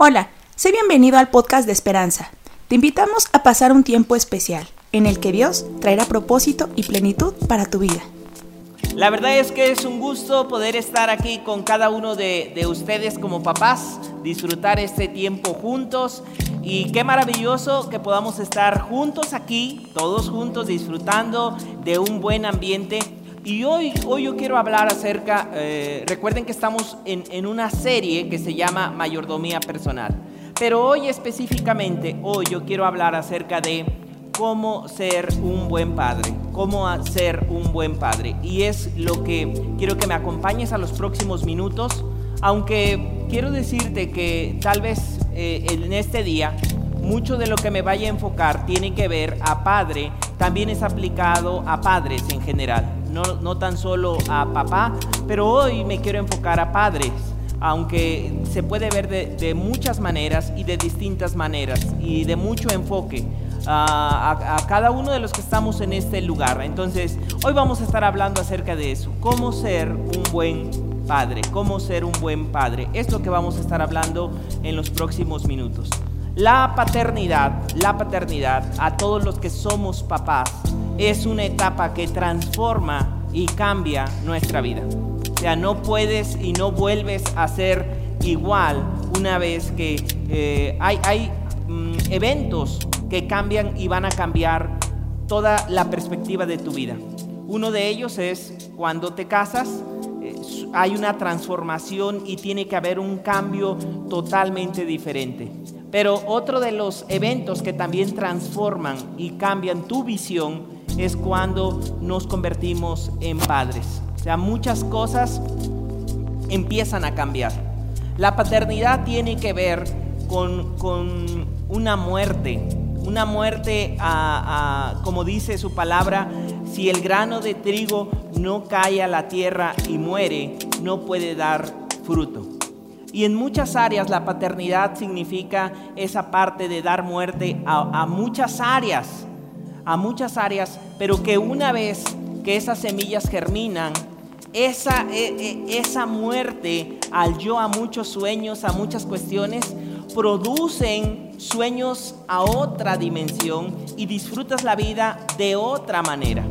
Hola, sé bienvenido al podcast de Esperanza. Te invitamos a pasar un tiempo especial en el que Dios traerá propósito y plenitud para tu vida. La verdad es que es un gusto poder estar aquí con cada uno de, de, ustedes como papás, disfrutar este tiempo juntos y qué maravilloso que podamos estar juntos aquí, todos juntos disfrutando de un buen ambiente. Y hoy, hoy yo quiero hablar acerca, eh, recuerden que estamos en, en una serie que se llama Mayordomía Personal, pero hoy específicamente, hoy yo quiero hablar acerca de cómo ser un buen padre, cómo ser un buen padre. Y es lo que quiero que me acompañes a los próximos minutos, aunque quiero decirte que tal vez eh, en este día mucho de lo que me vaya a enfocar tiene que ver a padre, también es aplicado a padres en general no, tan solo a papá, pero hoy me quiero enfocar a padres, aunque se puede ver de, muchas maneras y de distintas maneras y de mucho enfoque. A, a, cada uno de los que estamos en este lugar. Entonces, hoy vamos a estar hablando acerca de eso, cómo ser un buen padre, cómo ser un buen padre. Es lo que vamos a estar hablando en los próximos minutos. La paternidad, la paternidad, a todos los que somos papás, es una etapa que transforma y cambia nuestra vida. O sea, no puedes y no vuelves a ser igual una vez que eh, hay, hay mm, eventos que cambian y van a cambiar toda la perspectiva de tu vida. Uno de ellos es cuando te casas, eh, hay una transformación y tiene que haber un cambio totalmente diferente. Pero otro de los eventos que también transforman y cambian tu visión es cuando nos convertimos en padres. O sea, muchas cosas empiezan a cambiar. La paternidad tiene que ver con, una muerte, una muerte, como dice su palabra, si el grano de trigo no cae a la tierra y muere, no puede dar fruto. Y en muchas áreas la paternidad significa esa parte de dar muerte a muchas áreas a muchas áreas, pero que una vez que esas semillas germinan, esa, e, e, esa muerte al yo a muchos sueños, a muchas cuestiones, producen sueños a otra dimensión y disfrutas la vida de otra manera.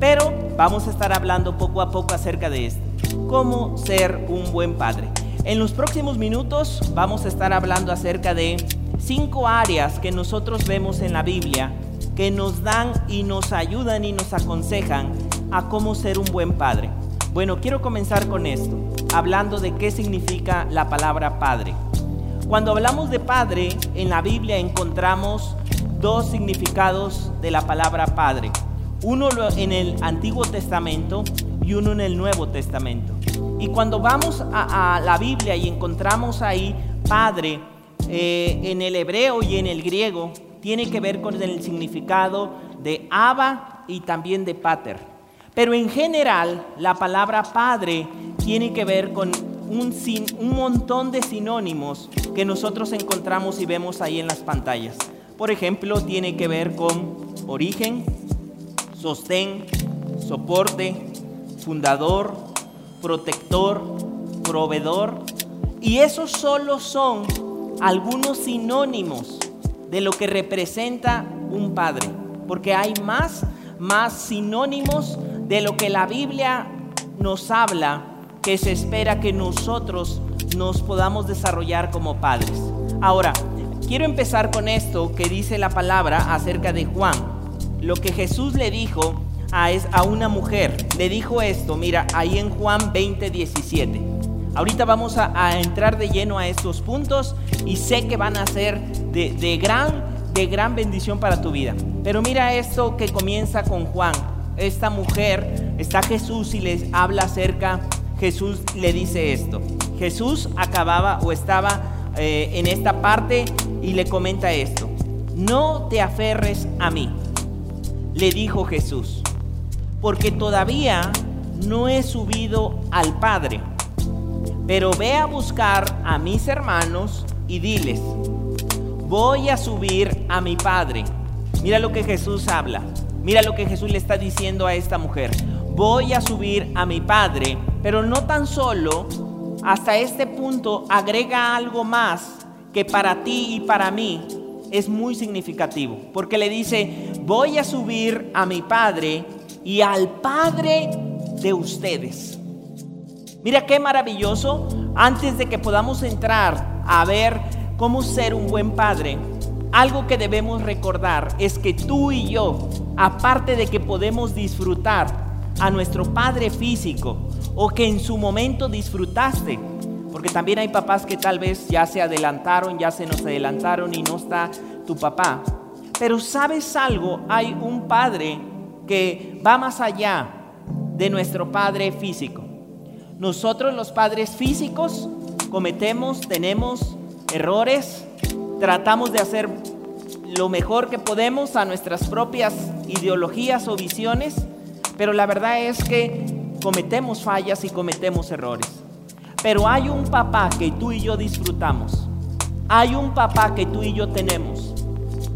Pero vamos a estar hablando poco a poco acerca de esto. Cómo ser un buen padre. En los próximos minutos vamos a estar hablando acerca de cinco áreas que nosotros vemos en la Biblia que nos dan y nos ayudan y nos aconsejan a cómo ser un buen padre. Bueno, quiero comenzar con esto, hablando de qué significa la palabra padre. Cuando hablamos de padre, en la Biblia encontramos dos significados de la palabra padre. Uno en el Antiguo Testamento y uno en el Nuevo Testamento. Y cuando vamos a, la Biblia y encontramos ahí padre eh, en el hebreo y en el griego, tiene que ver con el significado de Abba y también de Pater. Pero en general, la palabra padre tiene que ver con un, un montón de sinónimos que nosotros encontramos y vemos ahí en las pantallas. Por ejemplo, tiene que ver con origen, sostén, soporte, fundador, protector, proveedor. Y esos solo son algunos sinónimos de lo que representa un padre, porque hay más, más sinónimos de lo que la Biblia nos habla que se espera que nosotros nos podamos desarrollar como padres. Ahora, quiero empezar con esto que dice la palabra acerca de Juan. Lo que Jesús le dijo a, a una mujer, le dijo esto, mira, ahí en Juan 20, 17. Ahorita vamos a, entrar de lleno a estos puntos y sé que van a ser de, gran, de gran bendición para tu vida. Pero mira esto que comienza con Juan. Esta mujer, está Jesús y les habla acerca, Jesús le dice esto. Jesús acababa o estaba eh, en esta parte y le comenta esto. No te aferres a mí, le dijo Jesús, porque todavía no he subido al Padre pero ve a buscar a mis hermanos y diles, voy a subir a mi Padre. Mira lo que Jesús habla. Mira lo que Jesús le está diciendo a esta mujer. Voy a subir a mi Padre, pero no tan solo, hasta este punto agrega algo más que para ti y para mí es muy significativo, porque le dice, voy a subir a mi Padre y al Padre de ustedes. Mira qué maravilloso, antes de que podamos entrar a ver cómo ser un buen padre, algo que debemos recordar es que tú y yo, aparte de que podemos disfrutar a nuestro padre físico o que en su momento disfrutaste, porque también hay papás que tal vez ya se adelantaron, ya se nos adelantaron y no está tu papá. Pero sabes algo, hay un padre que va más allá de nuestro padre físico. Nosotros los padres físicos cometemos, tenemos errores, tratamos de hacer lo mejor que podemos a nuestras propias ideologías o visiones, pero la verdad es que cometemos fallas y cometemos errores. Pero hay un papá que tú y yo disfrutamos. Hay un papá que tú y yo tenemos,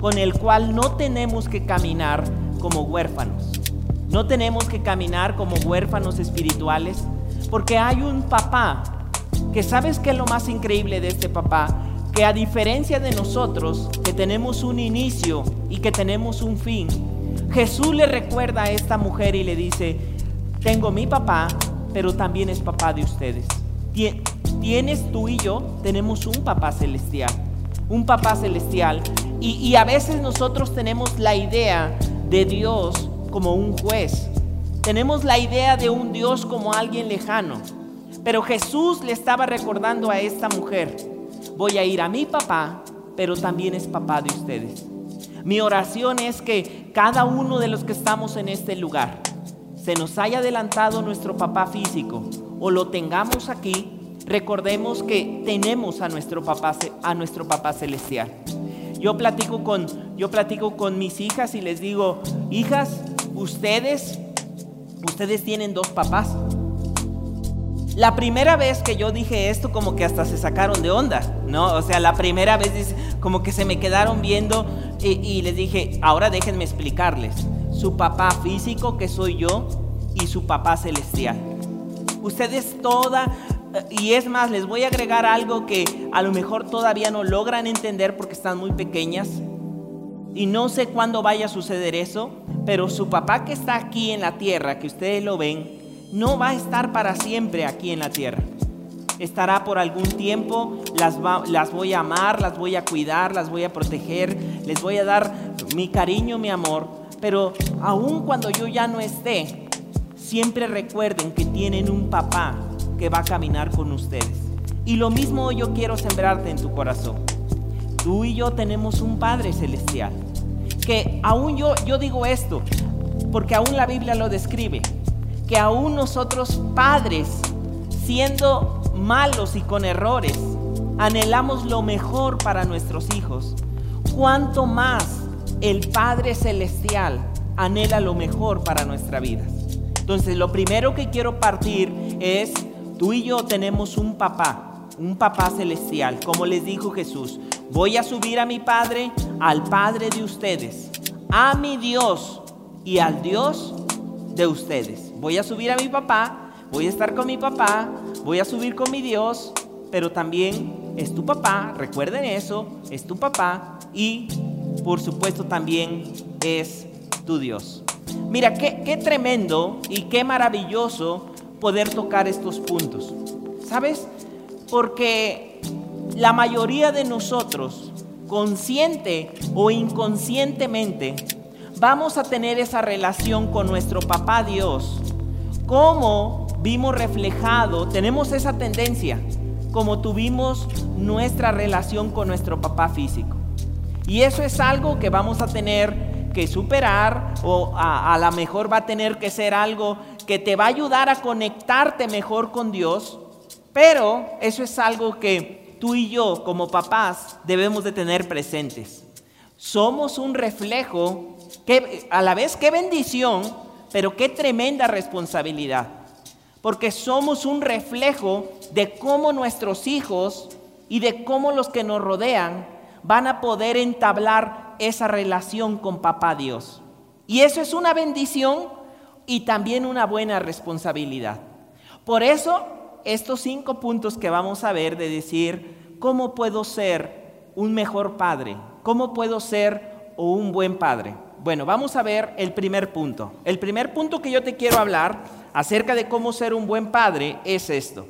con el cual no tenemos que caminar como huérfanos. No tenemos que caminar como huérfanos espirituales, porque hay un papá que sabes que es lo más increíble de este papá, que a diferencia de nosotros, que tenemos un inicio y que tenemos un fin, Jesús le recuerda a esta mujer y le dice, tengo mi papá, pero también es papá de ustedes tienes tú y yo, tenemos un papá celestial, un papá celestial. Y, a veces nosotros tenemos la idea de Dios como un juez. Tenemos la idea de un Dios como alguien lejano. Pero Jesús le estaba recordando a esta mujer, voy a ir a mi papá, pero también es papá de ustedes. Mi oración es que cada uno de los que estamos en este lugar se nos haya adelantado nuestro papá físico o lo tengamos aquí, recordemos que tenemos a nuestro papá, a nuestro papá celestial. Yo platico, con, yo platico con mis hijas y les digo, hijas, ustedes, ustedes tienen dos papás. La primera vez que yo dije esto, como que hasta se sacaron de onda, ¿no? O sea, la primera vez como que se me quedaron viendo y, y les dije, ahora déjenme explicarles. Su papá físico, que soy yo, y su papá celestial. Ustedes toda, y es más, les voy a agregar algo que a lo mejor todavía no logran entender porque están muy pequeñas. Y no sé cuándo vaya a suceder eso, pero su papá que está aquí en la tierra, que ustedes lo ven, no va a estar para siempre aquí en la tierra. Estará por algún tiempo, las, las voy a amar, las voy a cuidar, las voy a proteger, les voy a dar mi cariño, mi amor. Pero aun cuando yo ya no esté, siempre recuerden que tienen un papá que va a caminar con ustedes. Y lo mismo yo quiero sembrarte en tu corazón. Tú y yo tenemos un Padre celestial. Que aún yo, yo digo esto, porque aún la Biblia lo describe, que aún nosotros padres, siendo malos y con errores, anhelamos lo mejor para nuestros hijos. Cuanto más el Padre celestial anhela lo mejor para nuestra vida. Entonces, lo primero que quiero partir es, tú y yo tenemos un papá, un papá celestial, como les dijo Jesús, voy a subir a mi Padre, al Padre de ustedes, a mi Dios y al Dios de ustedes. Voy a subir a mi papá, voy a estar con mi papá, voy a subir con mi Dios, pero también es tu papá, recuerden eso, es tu papá y por supuesto también es tu Dios. Mira, qué, tremendo y qué maravilloso poder tocar estos puntos. ¿Sabes? Porque la mayoría de nosotros, consciente o inconscientemente, vamos a tener esa relación con nuestro papá Dios. Como vimos reflejado, tenemos esa tendencia, como tuvimos nuestra relación con nuestro papá físico. Y eso es algo que vamos a tener que superar o a, lo mejor va a tener que ser algo que te va a ayudar a conectarte mejor con Dios, pero eso es algo que tú y yo como papás debemos de tener presentes. Somos un reflejo, que a la vez qué bendición, pero qué tremenda responsabilidad. Porque somos un reflejo de cómo nuestros hijos y de cómo los que nos rodean van a poder entablar esa relación con papá Dios. Y eso es una bendición y también una buena responsabilidad. Por eso, estos cinco puntos que vamos a ver de decir, ¿cómo puedo ser un mejor padre? ¿Cómo puedo ser un buen padre? Bueno, vamos a ver el primer punto. El primer punto que yo te quiero hablar acerca de cómo ser un buen padre es esto,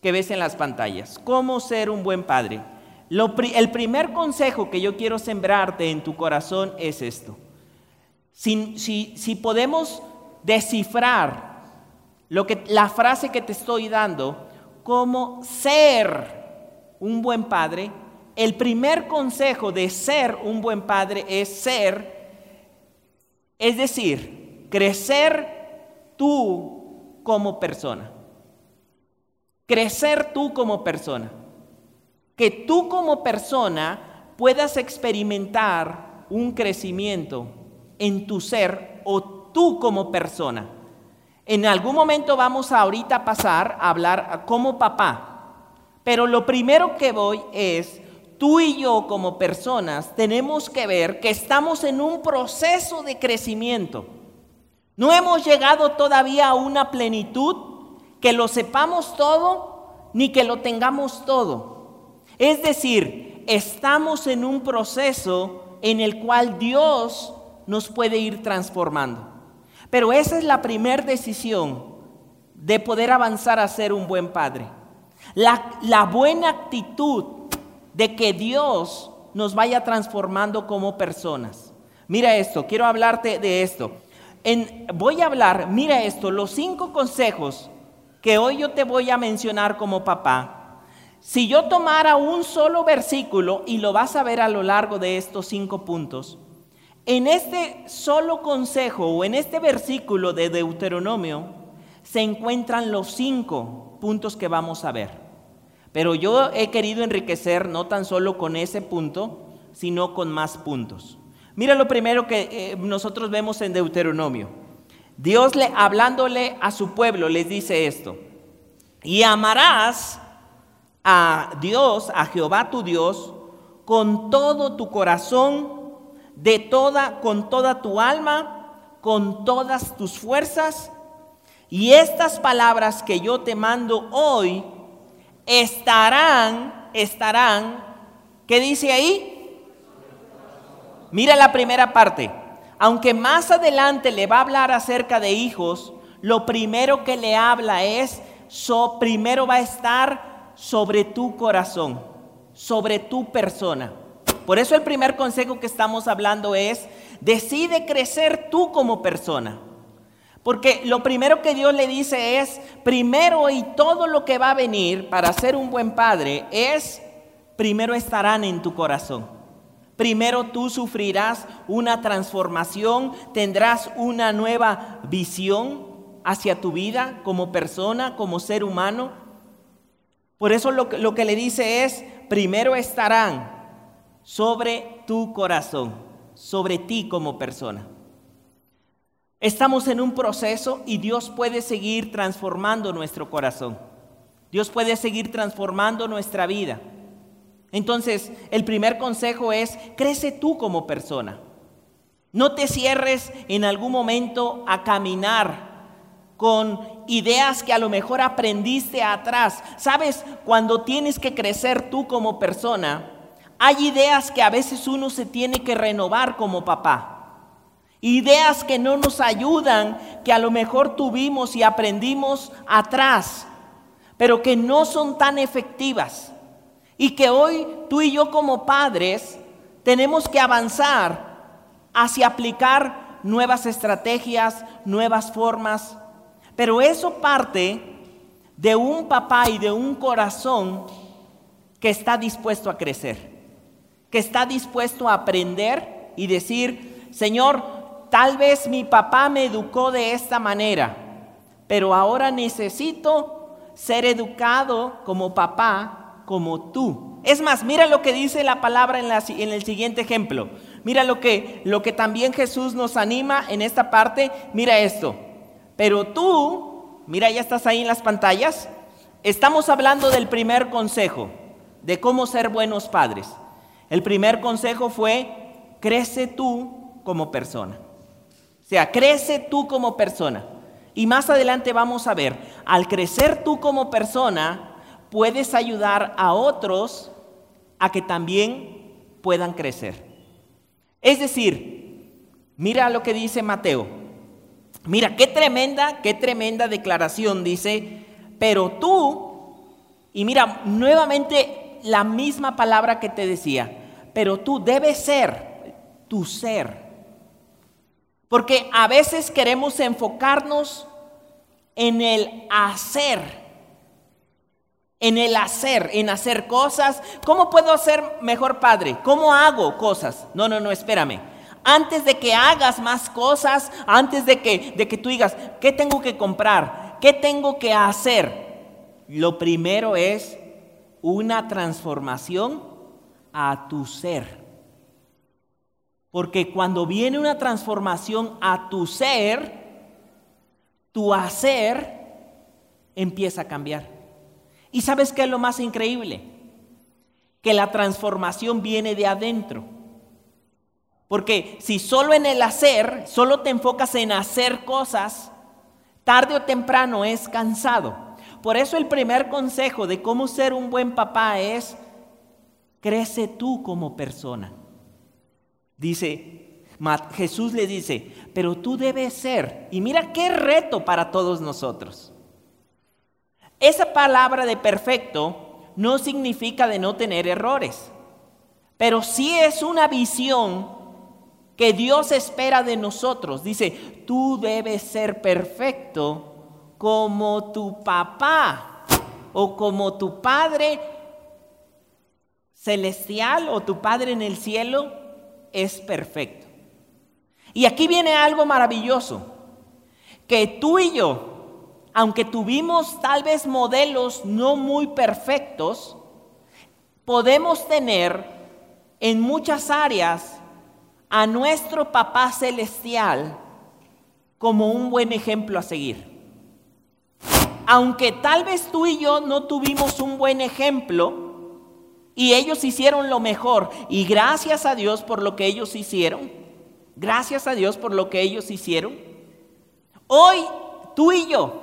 que ves en las pantallas. ¿Cómo ser un buen padre? el primer consejo que yo quiero sembrarte en tu corazón es esto. Si, si podemos descifrar lo que, la frase que te estoy dando, cómo ser un buen padre, el primer consejo de ser un buen padre es ser, es decir, crecer tú como persona. Crecer tú como persona. Que tú como persona puedas experimentar un crecimiento en tu ser o tú como persona. En algún momento vamos a ahorita pasar a hablar como papá, pero lo primero que voy es, tú y yo como personas tenemos que ver que estamos en un proceso de crecimiento. No hemos llegado todavía a una plenitud, que lo sepamos todo, ni que lo tengamos todo. Es decir, estamos en un proceso en el cual Dios nos puede ir transformando. Pero esa es la primera decisión de poder avanzar a ser un buen padre. La, buena actitud de que Dios nos vaya transformando como personas. Mira esto, quiero hablarte de esto. voy a hablar, mira esto, los cinco consejos que hoy yo te voy a mencionar como papá. Si yo tomara un solo versículo y lo vas a ver a lo largo de estos cinco puntos, en este solo consejo o en este versículo de Deuteronomio se encuentran los cinco puntos que vamos a ver. Pero yo he querido enriquecer no tan solo con ese punto, sino con más puntos. Mira lo primero que eh, nosotros vemos en Deuteronomio. Dios le, hablándole a su pueblo les dice esto. Y amarás a Dios, a Jehová tu Dios, con todo tu corazón, de toda, con toda tu alma, con todas tus fuerzas. Y estas palabras que yo te mando hoy estarán, estarán, ¿qué dice ahí? Mira la primera parte. Aunque más adelante le va a hablar acerca de hijos, lo primero que le habla es, so, primero va a estar sobre tu corazón, sobre tu persona. Por eso el primer consejo que estamos hablando es, decide crecer tú como persona. Porque lo primero que Dios le dice es, primero y todo lo que va a venir para ser un buen padre es, primero estarán en tu corazón. Primero tú sufrirás una transformación, tendrás una nueva visión hacia tu vida como persona, como ser humano. Por eso lo, lo que le dice es, primero estarán sobre tu corazón, sobre ti como persona. Estamos en un proceso y Dios puede seguir transformando nuestro corazón. Dios puede seguir transformando nuestra vida. Entonces, el primer consejo es, crece tú como persona. No te cierres en algún momento a caminar con ideas que a lo mejor aprendiste atrás. Sabes, cuando tienes que crecer tú como persona, hay ideas que a veces uno se tiene que renovar como papá. Ideas que no nos ayudan, que a lo mejor tuvimos y aprendimos atrás, pero que no son tan efectivas. Y que hoy tú y yo como padres tenemos que avanzar hacia aplicar nuevas estrategias, nuevas formas. Pero eso parte de un papá y de un corazón que está dispuesto a crecer que está dispuesto a aprender y decir, Señor, tal vez mi papá me educó de esta manera, pero ahora necesito ser educado como papá, como tú. Es más, mira lo que dice la palabra en, en el siguiente ejemplo. Mira lo que, lo que también Jesús nos anima en esta parte. Mira esto. Pero tú, mira, ya estás ahí en las pantallas. Estamos hablando del primer consejo, de cómo ser buenos padres. El primer consejo fue, crece tú como persona. O sea, crece tú como persona. Y más adelante vamos a ver, al crecer tú como persona, puedes ayudar a otros a que también puedan crecer. Es decir, mira lo que dice Mateo. Mira, qué tremenda, qué tremenda declaración dice, pero tú, y mira, nuevamente la misma palabra que te decía, pero tú debes ser tu ser. Porque a veces queremos enfocarnos en el hacer, en el hacer, en hacer cosas. ¿Cómo puedo ser mejor padre? ¿Cómo hago cosas? No, no, no, espérame. Antes de que hagas más cosas, antes de que, de que tú digas, ¿qué tengo que comprar? ¿Qué tengo que hacer? Lo primero es una transformación a tu ser. Porque cuando viene una transformación a tu ser, tu hacer empieza a cambiar. ¿Y sabes qué es lo más increíble? Que la transformación viene de adentro. Porque si solo en el hacer, solo te enfocas en hacer cosas, tarde o temprano es cansado. Por eso el primer consejo de cómo ser un buen papá es, crece tú como persona. Dice, Jesús le dice, pero tú debes ser, y mira qué reto para todos nosotros. Esa palabra de perfecto no significa de no tener errores, pero sí es una visión que Dios espera de nosotros. Dice, tú debes ser perfecto como tu papá o como tu Padre celestial o tu Padre en el cielo es perfecto. Y aquí viene algo maravilloso, que tú y yo, aunque tuvimos tal vez modelos no muy perfectos, podemos tener en muchas áreas a nuestro papá celestial como un buen ejemplo a seguir. Aunque tal vez tú y yo no tuvimos un buen ejemplo, y ellos hicieron lo mejor. Y gracias a Dios por lo que ellos hicieron. Gracias a Dios por lo que ellos hicieron. Hoy tú y yo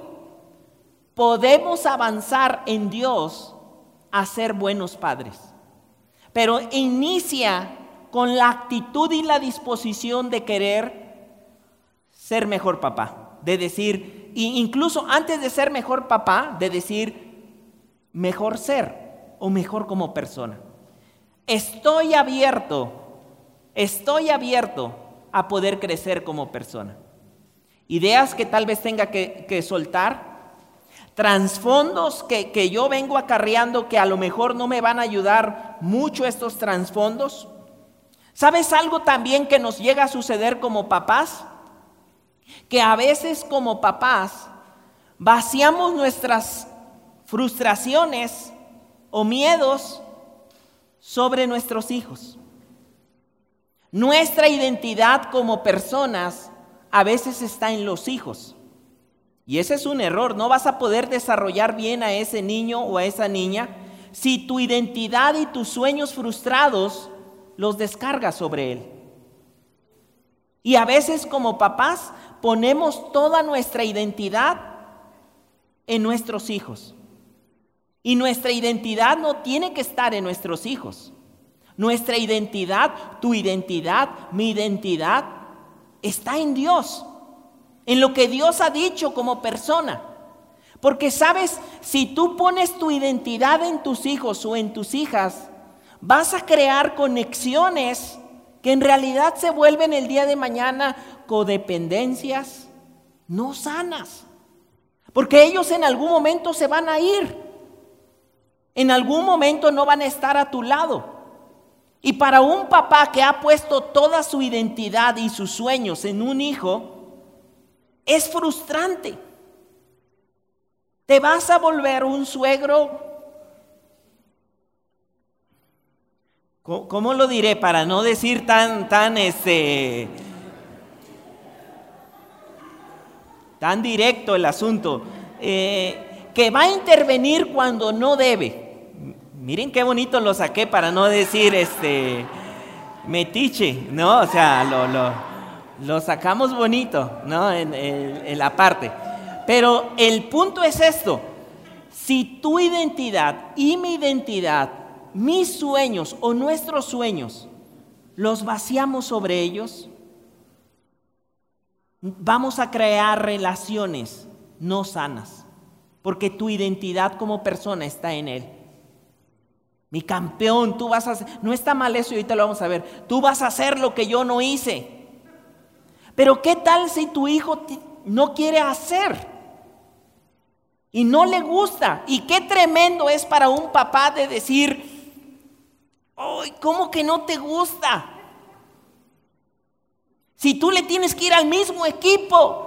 podemos avanzar en Dios a ser buenos padres. Pero inicia con la actitud y la disposición de querer ser mejor papá. De decir, incluso antes de ser mejor papá, de decir, mejor ser o mejor como persona. Estoy abierto, estoy abierto a poder crecer como persona. Ideas que tal vez tenga que, soltar, trasfondos que, que yo vengo acarreando que a lo mejor no me van a ayudar mucho estos trasfondos. ¿Sabes algo también que nos llega a suceder como papás? Que a veces como papás vaciamos nuestras frustraciones o miedos sobre nuestros hijos. Nuestra identidad como personas a veces está en los hijos. Y ese es un error. No vas a poder desarrollar bien a ese niño o a esa niña si tu identidad y tus sueños frustrados los descargas sobre él. Y a veces como papás ponemos toda nuestra identidad en nuestros hijos. Y nuestra identidad no tiene que estar en nuestros hijos. Nuestra identidad, tu identidad, mi identidad, está en Dios. En lo que Dios ha dicho como persona. Porque sabes, si tú pones tu identidad en tus hijos o en tus hijas, vas a crear conexiones que en realidad se vuelven el día de mañana codependencias no sanas. Porque ellos en algún momento se van a ir. En algún momento no van a estar a tu lado. Y para un papá que ha puesto toda su identidad y sus sueños en un hijo, es frustrante. Te vas a volver un suegro, ¿cómo lo diré? Para no decir tan, tan, este, tan directo el asunto, eh, que va a intervenir cuando no debe. Miren qué bonito lo saqué para no decir este metiche, ¿no? O sea, lo, lo, sacamos bonito, ¿no? En, en la parte. Pero el punto es esto. Si tu identidad y mi identidad mis sueños o nuestros sueños los vaciamos sobre ellos, vamos a crear relaciones no sanas, porque tu identidad como persona está en Él. Mi campeón, tú vas a hacer, no está mal eso y ahorita lo vamos a ver, tú vas a hacer lo que yo no hice. Pero ¿qué tal si tu hijo no quiere hacer? Y no le gusta. Y qué tremendo es para un papá de decir, ¡ay, cómo que no te gusta! Si tú le tienes que ir al mismo equipo.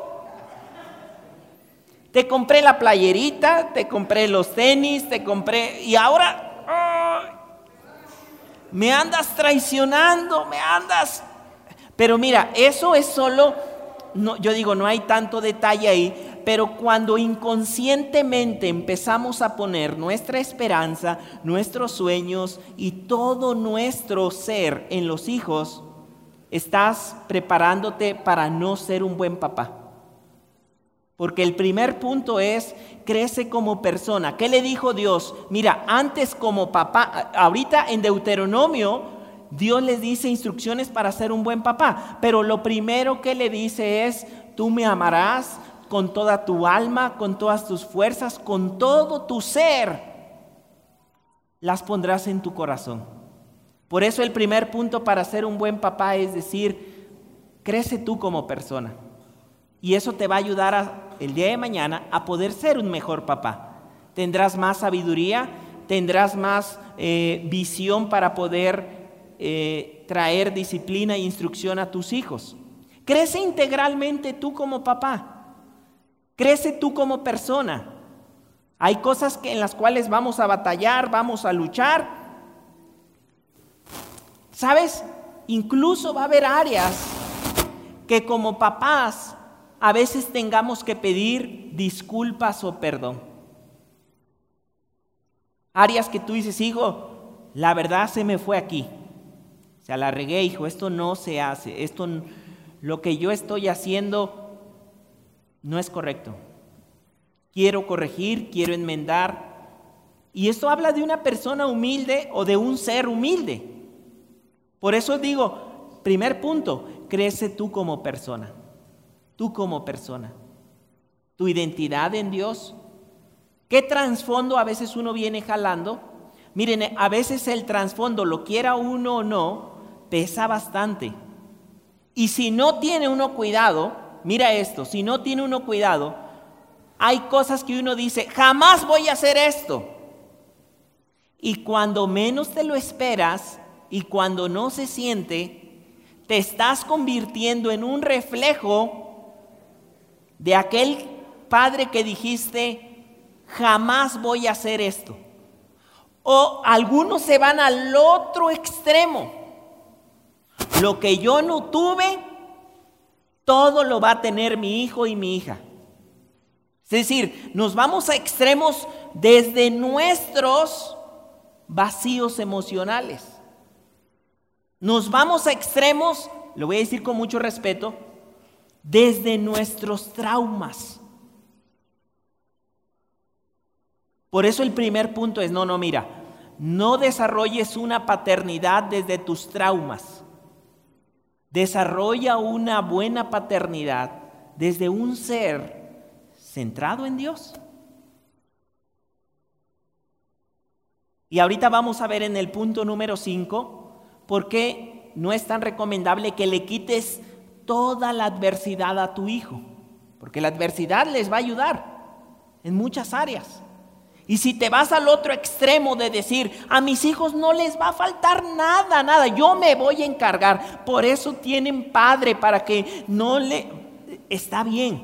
Te compré la playerita, te compré los tenis, te compré... Y ahora me andas traicionando, me andas... Pero mira, eso es solo, no, yo digo, no hay tanto detalle ahí, pero cuando inconscientemente empezamos a poner nuestra esperanza, nuestros sueños y todo nuestro ser en los hijos, estás preparándote para no ser un buen papá. Porque el primer punto es, crece como persona. ¿Qué le dijo Dios? Mira, antes como papá, ahorita en Deuteronomio, Dios les dice instrucciones para ser un buen papá. Pero lo primero que le dice es, tú me amarás con toda tu alma, con todas tus fuerzas, con todo tu ser. Las pondrás en tu corazón. Por eso el primer punto para ser un buen papá es decir, crece tú como persona. Y eso te va a ayudar el día de mañana a poder ser un mejor papá. Tendrás más sabiduría, tendrás más eh, visión para poder eh, traer disciplina e instrucción a tus hijos. Crece integralmente tú como papá. Crece tú como persona. Hay cosas en las cuales vamos a batallar, vamos a luchar. ¿Sabes? Incluso va a haber áreas que como papás a veces tengamos que pedir disculpas o perdón. Áreas que tú dices, hijo, la verdad se me fue aquí. O sea, la regué, hijo, esto no se hace. Esto, lo que yo estoy haciendo no es correcto. Quiero corregir, quiero enmendar. Y esto habla de una persona humilde o de un ser humilde. Por eso digo, primer punto, crece tú como persona tú como persona, tu identidad en Dios. ¿Qué trasfondo a veces uno viene jalando? Miren, a veces el trasfondo, lo quiera uno o no, pesa bastante. Y si no tiene uno cuidado, mira esto, si no tiene uno cuidado, hay cosas que uno dice, jamás voy a hacer esto. Y cuando menos te lo esperas y cuando no se siente, te estás convirtiendo en un reflejo de aquel padre que dijiste, jamás voy a hacer esto. O algunos se van al otro extremo. Lo que yo no tuve, todo lo va a tener mi hijo y mi hija. Es decir, nos vamos a extremos desde nuestros vacíos emocionales. Nos vamos a extremos, lo voy a decir con mucho respeto, desde nuestros traumas. Por eso el primer punto es, no, no, mira, no desarrolles una paternidad desde tus traumas. Desarrolla una buena paternidad desde un ser centrado en Dios. Y ahorita vamos a ver en el punto número 5 por qué no es tan recomendable que le quites toda la adversidad a tu hijo, porque la adversidad les va a ayudar en muchas áreas. Y si te vas al otro extremo de decir, a mis hijos no les va a faltar nada, nada, yo me voy a encargar, por eso tienen padre, para que no le... Está bien,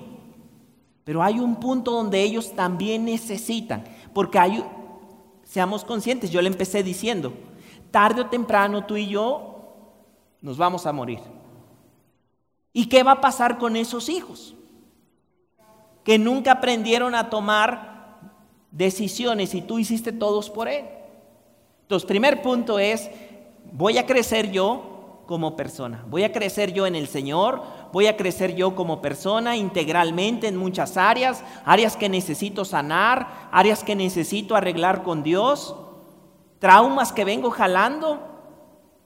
pero hay un punto donde ellos también necesitan, porque hay, seamos conscientes, yo le empecé diciendo, tarde o temprano tú y yo nos vamos a morir. ¿Y qué va a pasar con esos hijos? Que nunca aprendieron a tomar decisiones y tú hiciste todos por él. Entonces, primer punto es, voy a crecer yo como persona, voy a crecer yo en el Señor, voy a crecer yo como persona integralmente en muchas áreas, áreas que necesito sanar, áreas que necesito arreglar con Dios. traumas que vengo jalando,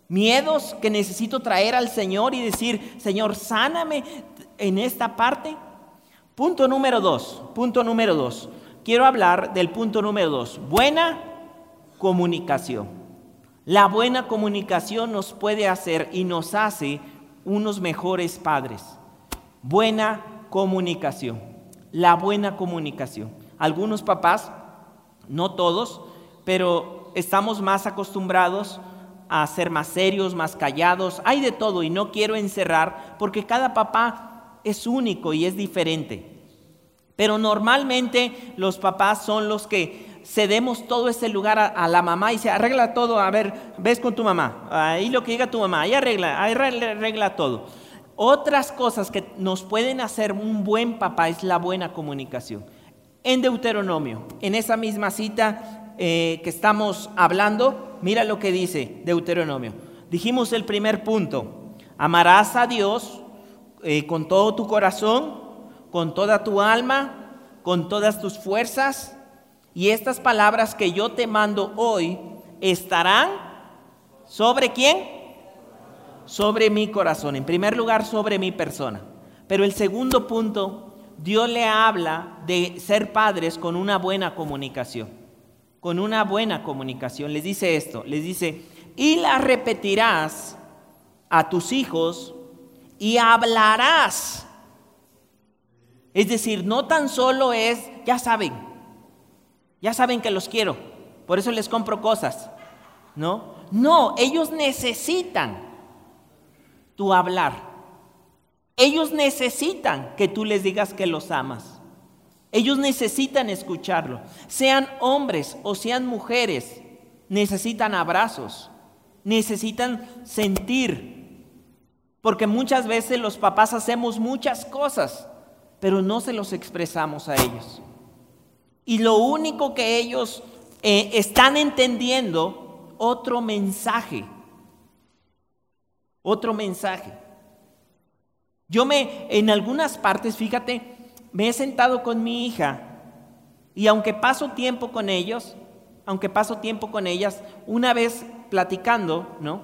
miedos que necesito traer al Señor y decir, Señor, sáname en esta parte. Punto número dos, punto número dos. Quiero hablar del punto número dos, buena comunicación. La buena comunicación nos puede hacer y nos hace unos mejores padres. Buena comunicación. La buena comunicación. Algunos papás, no todos, pero estamos más acostumbrados a ser más serios, más callados. Hay de todo y no quiero encerrar porque cada papá es único y es diferente. Pero normalmente los papás son los que cedemos todo ese lugar a, la mamá y se arregla todo. A ver, ves con tu mamá. Ahí lo que diga tu mamá, ahí arregla, ahí arregla todo. Otras cosas que nos pueden hacer un buen papá es la buena comunicación. En Deuteronomio, en esa misma cita eh, que estamos hablando, mira lo que dice Deuteronomio. Dijimos el primer punto, amarás a Dios eh, con todo tu corazón, con toda tu alma, con todas tus fuerzas y estas palabras que yo te mando hoy estarán sobre quién? Sobre mi corazón. En primer lugar, sobre mi persona. Pero el segundo punto, Dios le habla de ser padres con una buena comunicación. Con una buena comunicación. Les dice esto, les dice, y la repetirás a tus hijos y hablarás. Es decir, no tan solo es, ya saben, ya saben que los quiero, por eso les compro cosas. ¿No? No, ellos necesitan tu hablar. Ellos necesitan que tú les digas que los amas. Ellos necesitan escucharlo. Sean hombres o sean mujeres, necesitan abrazos, necesitan sentir. Porque muchas veces los papás hacemos muchas cosas, pero no se los expresamos a ellos. Y lo único que ellos eh, están entendiendo, otro mensaje. Otro mensaje. Yo me, en algunas partes, fíjate, me he sentado con mi hija y aunque paso tiempo con ellos, aunque paso tiempo con ellas, una vez platicando, ¿no?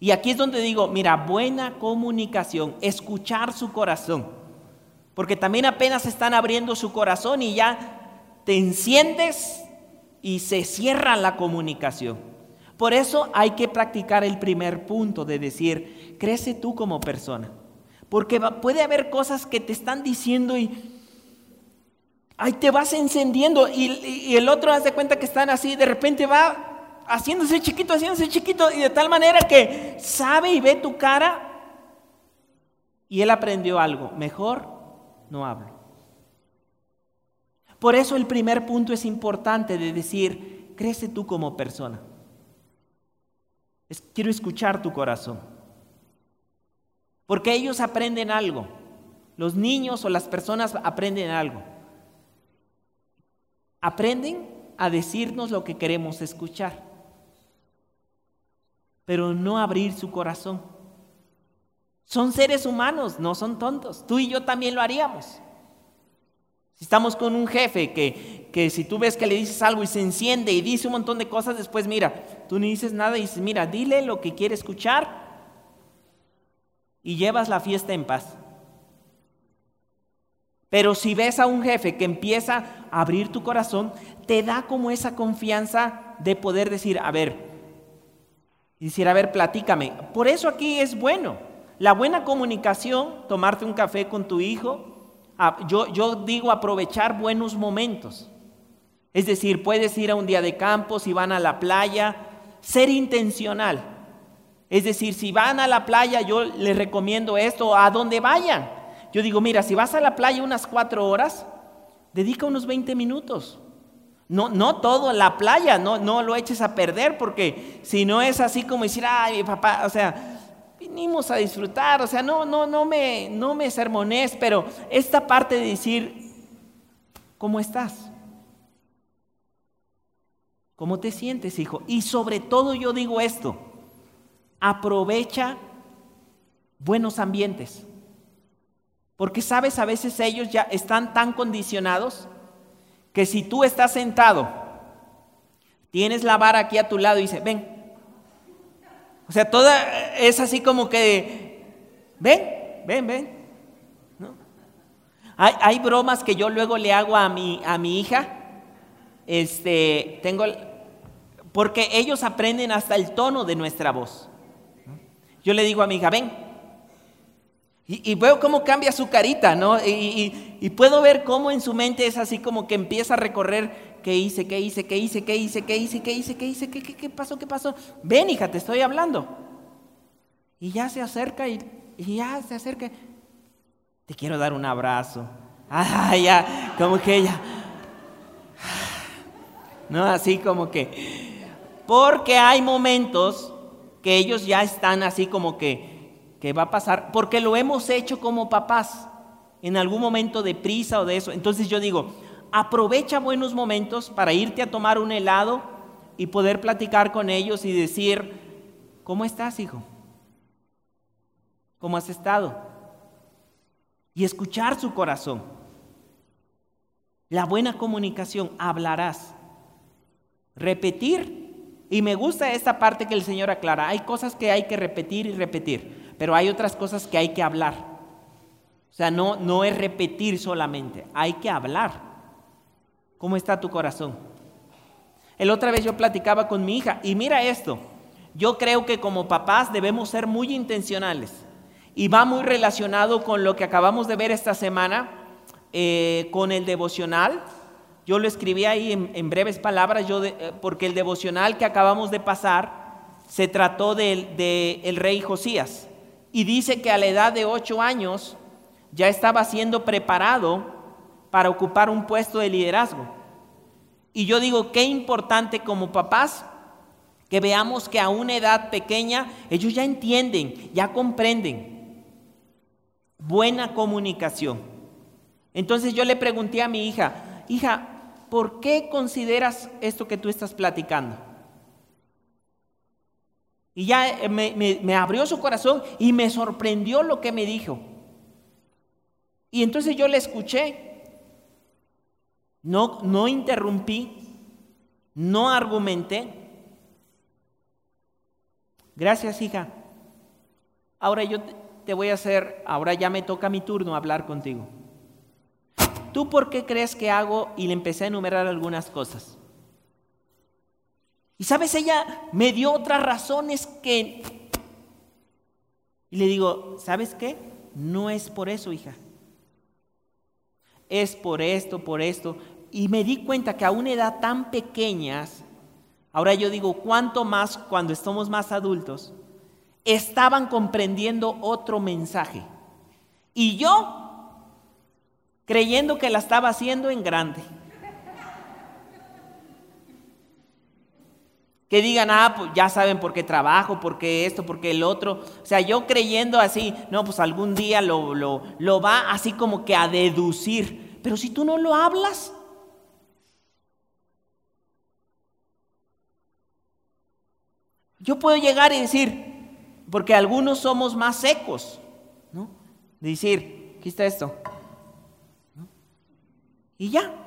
Y aquí es donde digo, mira, buena comunicación, escuchar su corazón. Porque también apenas están abriendo su corazón y ya te enciendes y se cierra la comunicación. Por eso hay que practicar el primer punto de decir, crece tú como persona. Porque puede haber cosas que te están diciendo y ahí te vas encendiendo y, el otro hace cuenta que están así, de repente va haciéndose chiquito, haciéndose chiquito y de tal manera que sabe y ve tu cara y él aprendió algo. Mejor no hablo. Por eso el primer punto es importante de decir, crece tú como persona. quiero escuchar tu corazón. Porque ellos aprenden algo. Los niños o las personas aprenden algo. Aprenden a decirnos lo que queremos escuchar. Pero no abrir su corazón. Son seres humanos, no son tontos. Tú y yo también lo haríamos. Si estamos con un jefe que, que si tú ves que le dices algo y se enciende y dice un montón de cosas, después mira, tú no dices nada y dices, mira, dile lo que quiere escuchar y llevas la fiesta en paz. Pero si ves a un jefe que empieza a abrir tu corazón, te da como esa confianza de poder decir, a ver, y decir, a ver, platícame. Por eso aquí es bueno. La buena comunicación, tomarte un café con tu hijo, yo, yo digo aprovechar buenos momentos. Es decir, puedes ir a un día de campo, si van a la playa, ser intencional. Es decir, si van a la playa, yo les recomiendo esto, a donde vayan. Yo digo, mira, si vas a la playa unas cuatro horas, dedica unos 20 minutos. No, no todo la playa, no, no lo eches a perder, porque si no es así como decir, ay, papá, o sea, vinimos a disfrutar, o sea, no, no, no me, no me sermones, pero esta parte de decir, ¿cómo estás? ¿Cómo te sientes, hijo? Y sobre todo yo digo esto, aprovecha buenos ambientes. Porque sabes, a veces ellos ya están tan condicionados que si tú estás sentado, tienes la vara aquí a tu lado y dice, ven. O sea, toda es así como que, ven, ven, ven. Hay, hay, bromas que yo luego le hago a mi, a mi hija. Este, tengo, porque ellos aprenden hasta el tono de nuestra voz. Yo le digo a mi hija, ven. Y, veo cómo cambia su carita, ¿no? Y, y, puedo ver cómo en su mente es así como que empieza a recorrer qué hice, qué hice, qué hice, qué hice, qué hice, qué hice, qué hice, qué, qué, qué pasó, qué pasó. Ven, hija, te estoy hablando. Y ya se acerca y, ya se acerca. Te quiero dar un abrazo. Ah, ya, como que ella. No, así como que. Porque hay momentos que ellos ya están así como que, que va a pasar, porque lo hemos hecho como papás en algún momento de prisa o de eso. Entonces yo digo, aprovecha buenos momentos para irte a tomar un helado y poder platicar con ellos y decir, ¿cómo estás, hijo? ¿Cómo has estado? Y escuchar su corazón. La buena comunicación, hablarás. Repetir y me gusta esta parte que el Señor aclara. Hay cosas que hay que repetir y repetir, pero hay otras cosas que hay que hablar. O sea, no, no es repetir solamente, hay que hablar. ¿Cómo está tu corazón? El otra vez yo platicaba con mi hija y mira esto, yo creo que como papás debemos ser muy intencionales y va muy relacionado con lo que acabamos de ver esta semana, eh, con el devocional yo lo escribí ahí en, breves palabras, yo eh, porque el devocional que acabamos de pasar se trató del de, rey Josías. Y dice que a la edad de ocho años ya estaba siendo preparado para ocupar un puesto de liderazgo. Y yo digo, qué importante como papás que veamos que a una edad pequeña ellos ya entienden, ya comprenden. Buena comunicación. Entonces yo le pregunté a mi hija, hija, ¿por qué consideras esto que tú estás platicando? Y ya eh, me, abrió su corazón y me sorprendió lo que me dijo. Y entonces yo le escuché. No, no interrumpí, no argumenté. Gracias, hija. Ahora yo te voy a hacer, ahora ya me toca mi turno hablar contigo. ¿tú por qué crees que hago? Y le empecé a enumerar algunas cosas. Y sabes, ella me dio otras razones que... Y le digo, ¿sabes qué? No es por eso, hija. Es por esto, por esto. Y me di cuenta que a una edad tan pequeña, ahora yo digo, ¿cuánto más cuando estamos más adultos? Estaban comprendiendo otro mensaje. Y yo creyendo que la estaba haciendo en grande. Que digan, ah, pues ya saben por qué trabajo, por qué esto, por qué el otro. O sea, yo creyendo así, no, pues algún día lo, lo, lo va así como que a deducir. Pero si tú no lo hablas, yo puedo llegar y decir, porque algunos somos más secos, ¿no? decir, aquí está esto, y ya.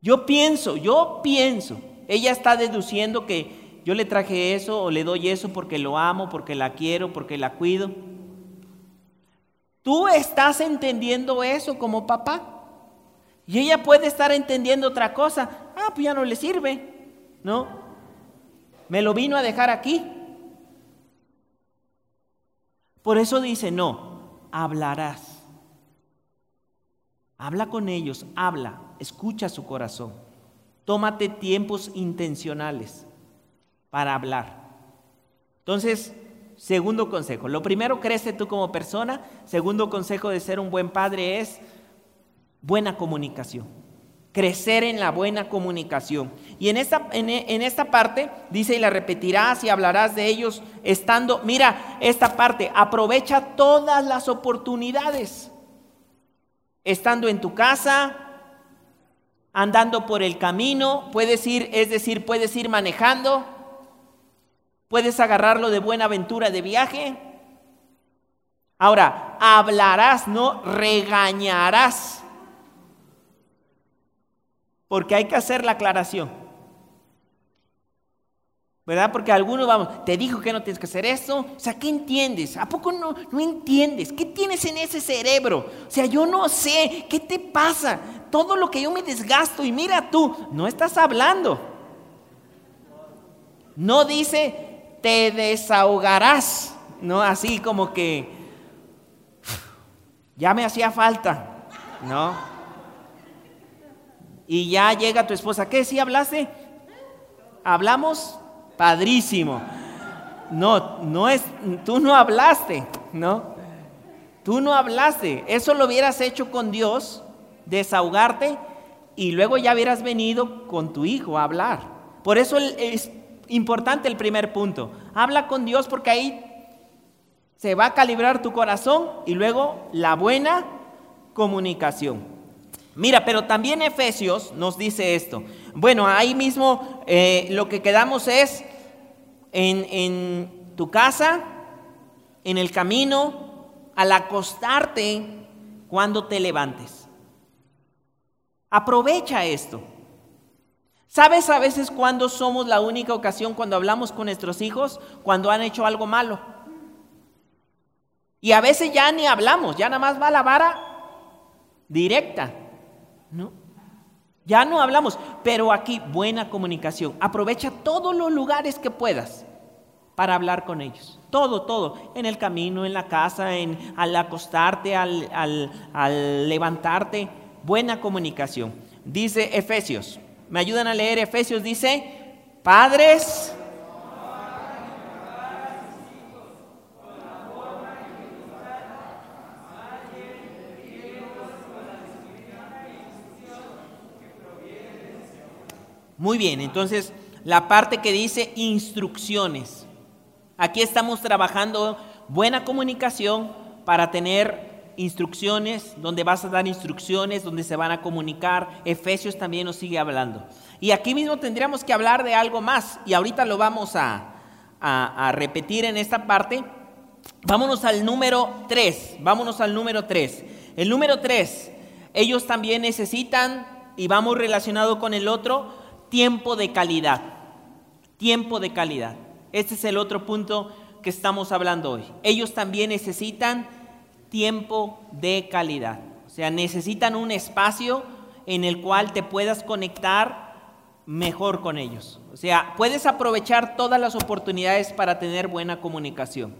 Yo pienso, yo pienso. Ella está deduciendo que yo le traje eso o le doy eso porque lo amo, porque la quiero, porque la cuido. Tú estás entendiendo eso como papá. Y ella puede estar entendiendo otra cosa. Ah, pues ya no le sirve. ¿No? Me lo vino a dejar aquí. Por eso dice, no, hablarás. Habla con ellos, habla, escucha su corazón. Tómate tiempos intencionales para hablar. Entonces, segundo consejo. Lo primero, crece tú como persona. Segundo consejo de ser un buen padre es buena comunicación. Crecer en la buena comunicación. Y en esta, en, en esta parte dice, y la repetirás y hablarás de ellos estando, mira esta parte, aprovecha todas las oportunidades estando en tu casa, andando por el camino, puedes ir, es decir, puedes ir manejando, puedes agarrarlo de buena aventura de viaje. Ahora, hablarás, no regañarás. porque hay que hacer la aclaración. ¿Verdad? Porque algunos vamos, te dijo que no tienes que hacer eso. O sea, ¿qué entiendes? ¿A poco no, no entiendes? ¿Qué tienes en ese cerebro? O sea, yo no sé, ¿qué te pasa? Todo lo que yo me desgasto y mira tú, no estás hablando. No dice, te desahogarás. No, así como que ya me hacía falta. No. Y ya llega tu esposa, ¿qué? ¿Sí hablaste? ¿Hablamos? Padrísimo. No, no es, tú no hablaste, ¿no? Tú no hablaste. Eso lo hubieras hecho con Dios, desahogarte, y luego ya hubieras venido con tu hijo a hablar. Por eso es importante el primer punto. Habla con Dios porque ahí se va a calibrar tu corazón y luego la buena comunicación. Mira, pero también Efesios nos dice esto. Bueno, ahí mismo eh, lo que quedamos es en, tu casa, en el camino, al acostarte cuando te levantes. Aprovecha esto. ¿Sabes a veces cuando somos la única ocasión cuando hablamos con nuestros hijos? Cuando han hecho algo malo. Y a veces ya ni hablamos, ya nada más va la vara directa. ¿No? Ya no hablamos, pero aquí buena comunicación. Aprovecha todos los lugares que puedas para hablar con ellos. Todo, todo. En el camino, en la casa, en, al acostarte, al, al levantarte. Buena comunicación. Dice Efesios. ¿Me ayudan a leer Efesios? Dice, padres. Muy bien, entonces la parte que dice instrucciones. Aquí estamos trabajando buena comunicación para tener instrucciones, donde vas a dar instrucciones, donde se van a comunicar. Efesios también nos sigue hablando. Y aquí mismo tendríamos que hablar de algo más, y ahorita lo vamos a, a repetir en esta parte. Vámonos al número 3, vámonos al número 3. El número 3, ellos también necesitan, y vamos relacionado con el otro, tiempo de calidad. Tiempo de calidad. Este es el otro punto que estamos hablando hoy. Ellos también necesitan tiempo de calidad. O sea, necesitan un espacio en el cual te puedas conectar mejor con ellos. O sea, puedes aprovechar todas las oportunidades para tener buena comunicación.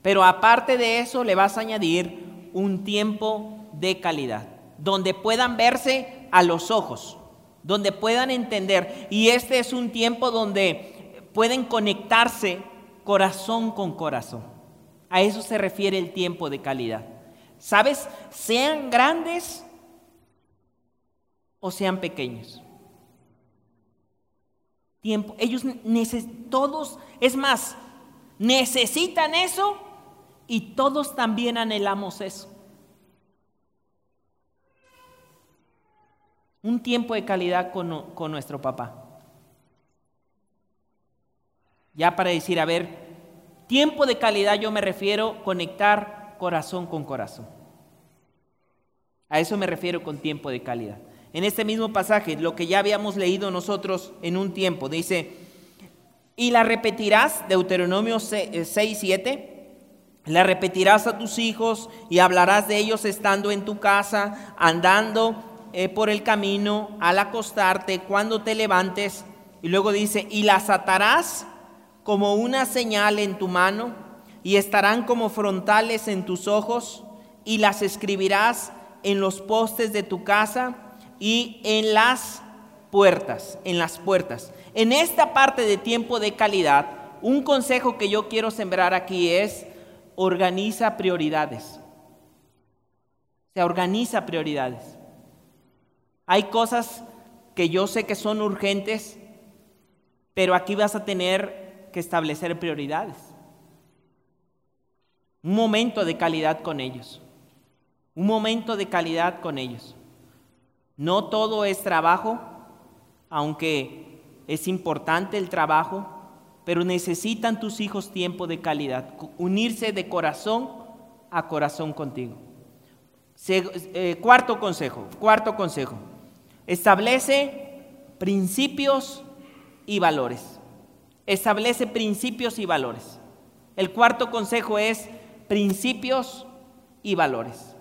Pero aparte de eso, le vas a añadir un tiempo de calidad, donde puedan verse a los ojos donde puedan entender. Y este es un tiempo donde pueden conectarse corazón con corazón. A eso se refiere el tiempo de calidad. ¿Sabes? Sean grandes o sean pequeños. Tiempo. Ellos todos, es más, necesitan eso y todos también anhelamos eso. Un tiempo de calidad con, nuestro papá. Ya para decir, a ver, tiempo de calidad yo me refiero conectar corazón con corazón. A eso me refiero con tiempo de calidad. En este mismo pasaje, lo que ya habíamos leído nosotros en un tiempo, dice, y la repetirás, Deuteronomio 6, 7, eh, la repetirás a tus hijos y hablarás de ellos estando en tu casa, andando eh, por el camino, al acostarte, cuando te levantes. Y luego dice, y las atarás como una señal en tu mano y estarán como frontales en tus ojos y las escribirás en los postes de tu casa y en las puertas, en las puertas. En esta parte de tiempo de calidad, un consejo que yo quiero sembrar aquí es organiza prioridades. Se organiza prioridades. Hay cosas que yo sé que son urgentes, pero aquí vas a tener que establecer prioridades. Un momento de calidad con ellos. Un momento de calidad con ellos. No todo es trabajo, aunque es importante el trabajo, pero necesitan tus hijos tiempo de calidad, unirse de corazón a corazón contigo. Eh, cuarto consejo, cuarto consejo. Establece principios y valores. Establece principios y valores. El cuarto consejo es principios y valores.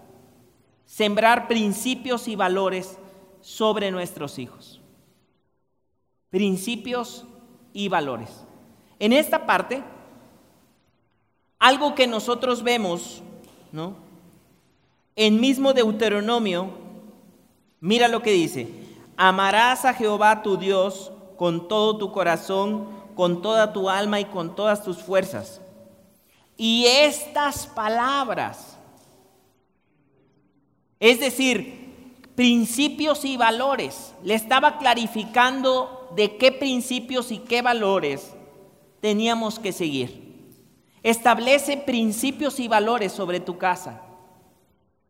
Sembrar principios y valores sobre nuestros hijos. Principios y valores. En esta parte, algo que nosotros vemos, ¿no? En mismo Deuteronomio, mira lo que dice, amarás a Jehová tu Dios con todo tu corazón, con toda tu alma y con todas tus fuerzas. Y estas palabras, es decir, principios y valores, le estaba clarificando de qué principios y qué valores teníamos que seguir. Establece principios y valores sobre tu casa,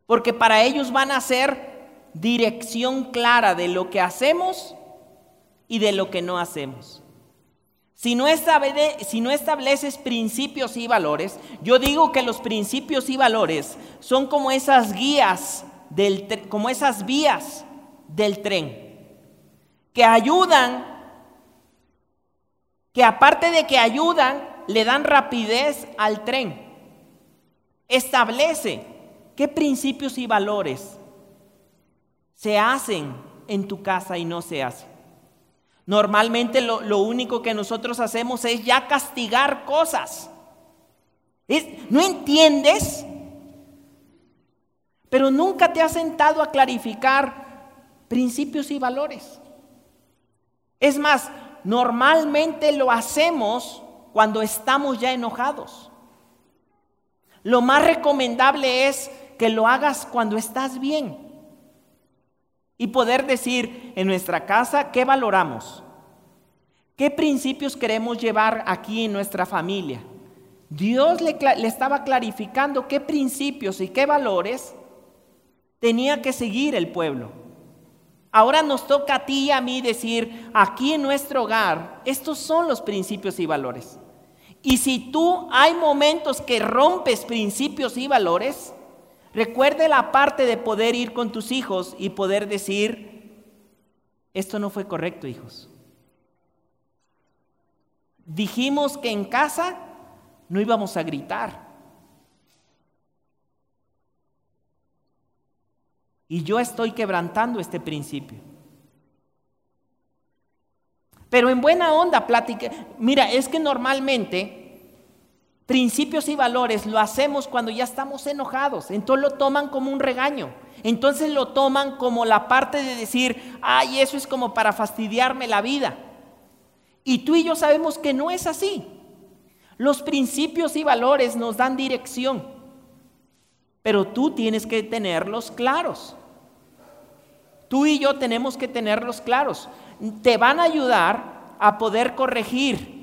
porque para ellos van a ser dirección clara de lo que hacemos y de lo que no hacemos. Si no, estableces principios y valores, yo digo que los principios y valores son como esas guías, del, como esas vías del tren, que ayudan, que aparte de que ayudan, le dan rapidez al tren. Establece qué principios y valores se hacen en tu casa y no se hacen. Normalmente lo, único que nosotros hacemos es ya castigar cosas. ¿No entiendes? Pero nunca te has sentado a clarificar principios y valores. Es más, normalmente lo hacemos cuando estamos ya enojados. Lo más recomendable es que lo hagas cuando estás bien y poder decir en nuestra casa qué valoramos, qué principios queremos llevar aquí en nuestra familia. Dios le, estaba clarificando qué principios y qué valores tenía que seguir el pueblo. Ahora nos toca a ti y a mí decir, aquí en nuestro hogar, estos son los principios y valores. Y si tú hay momentos que rompes principios y valores, Recuerde la parte de poder ir con tus hijos y poder decir, esto no fue correcto, hijos. Dijimos que en casa no íbamos a gritar. Y yo estoy quebrantando este principio. Pero en buena onda, plática. Mira, es que normalmente Principios y valores lo hacemos cuando ya estamos enojados, entonces lo toman como un regaño, entonces lo toman como la parte de decir, ay, eso es como para fastidiarme la vida. Y tú y yo sabemos que no es así. Los principios y valores nos dan dirección, pero tú tienes que tenerlos claros. Tú y yo tenemos que tenerlos claros. Te van a ayudar a poder corregir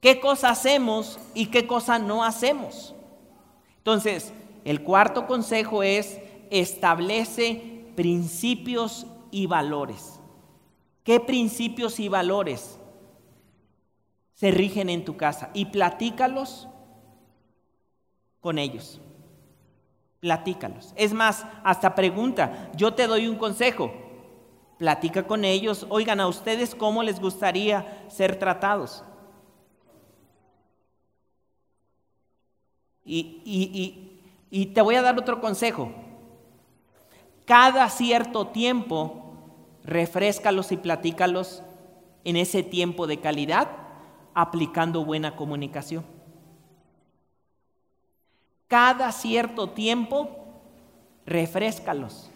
qué cosa hacemos y qué cosa no hacemos. Entonces, el cuarto consejo es establece principios y valores. ¿Qué principios y valores se rigen en tu casa? Y platícalos con ellos. Platícalos. Es más, hasta pregunta, yo te doy un consejo. Platica con ellos, oigan a ustedes cómo les gustaría ser tratados. Y, te voy a dar otro consejo. Cada cierto tiempo, refrescalos y platícalos en ese tiempo de calidad, aplicando buena comunicación. Cada cierto tiempo, refrescalos.